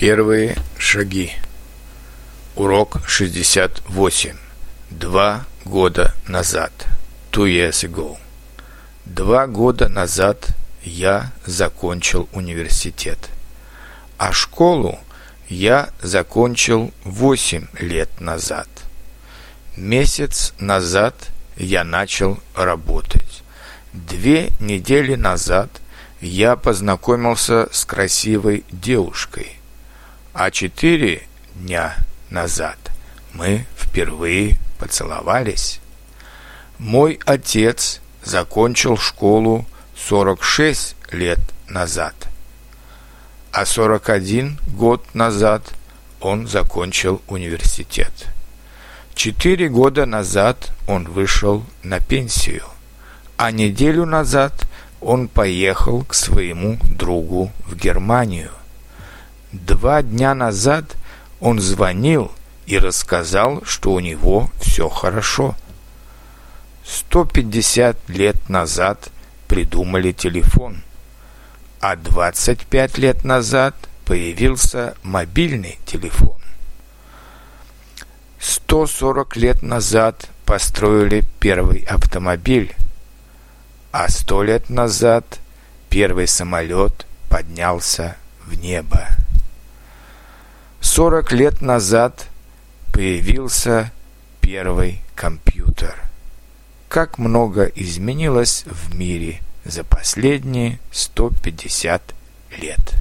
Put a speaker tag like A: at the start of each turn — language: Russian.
A: Первые шаги. Урок 68. Два года назад. Two years ago. Два года назад я закончил университет. А школу я закончил восемь лет назад. Месяц назад я начал работать. Две недели назад я познакомился с красивой девушкой. А четыре дня назад мы впервые поцеловались. Мой отец закончил школу 46 лет назад, а 41 год назад он закончил университет. Четыре года назад он вышел на пенсию, а неделю назад он поехал к своему другу в Германию. Два дня назад он звонил и рассказал, что у него все хорошо. 150 лет назад придумали телефон, а 25 лет назад появился мобильный телефон. 140 лет назад построили первый автомобиль, а 100 лет назад первый самолет поднялся в небо. 40 лет назад появился первый компьютер. Как много изменилось в мире за последние 150 лет.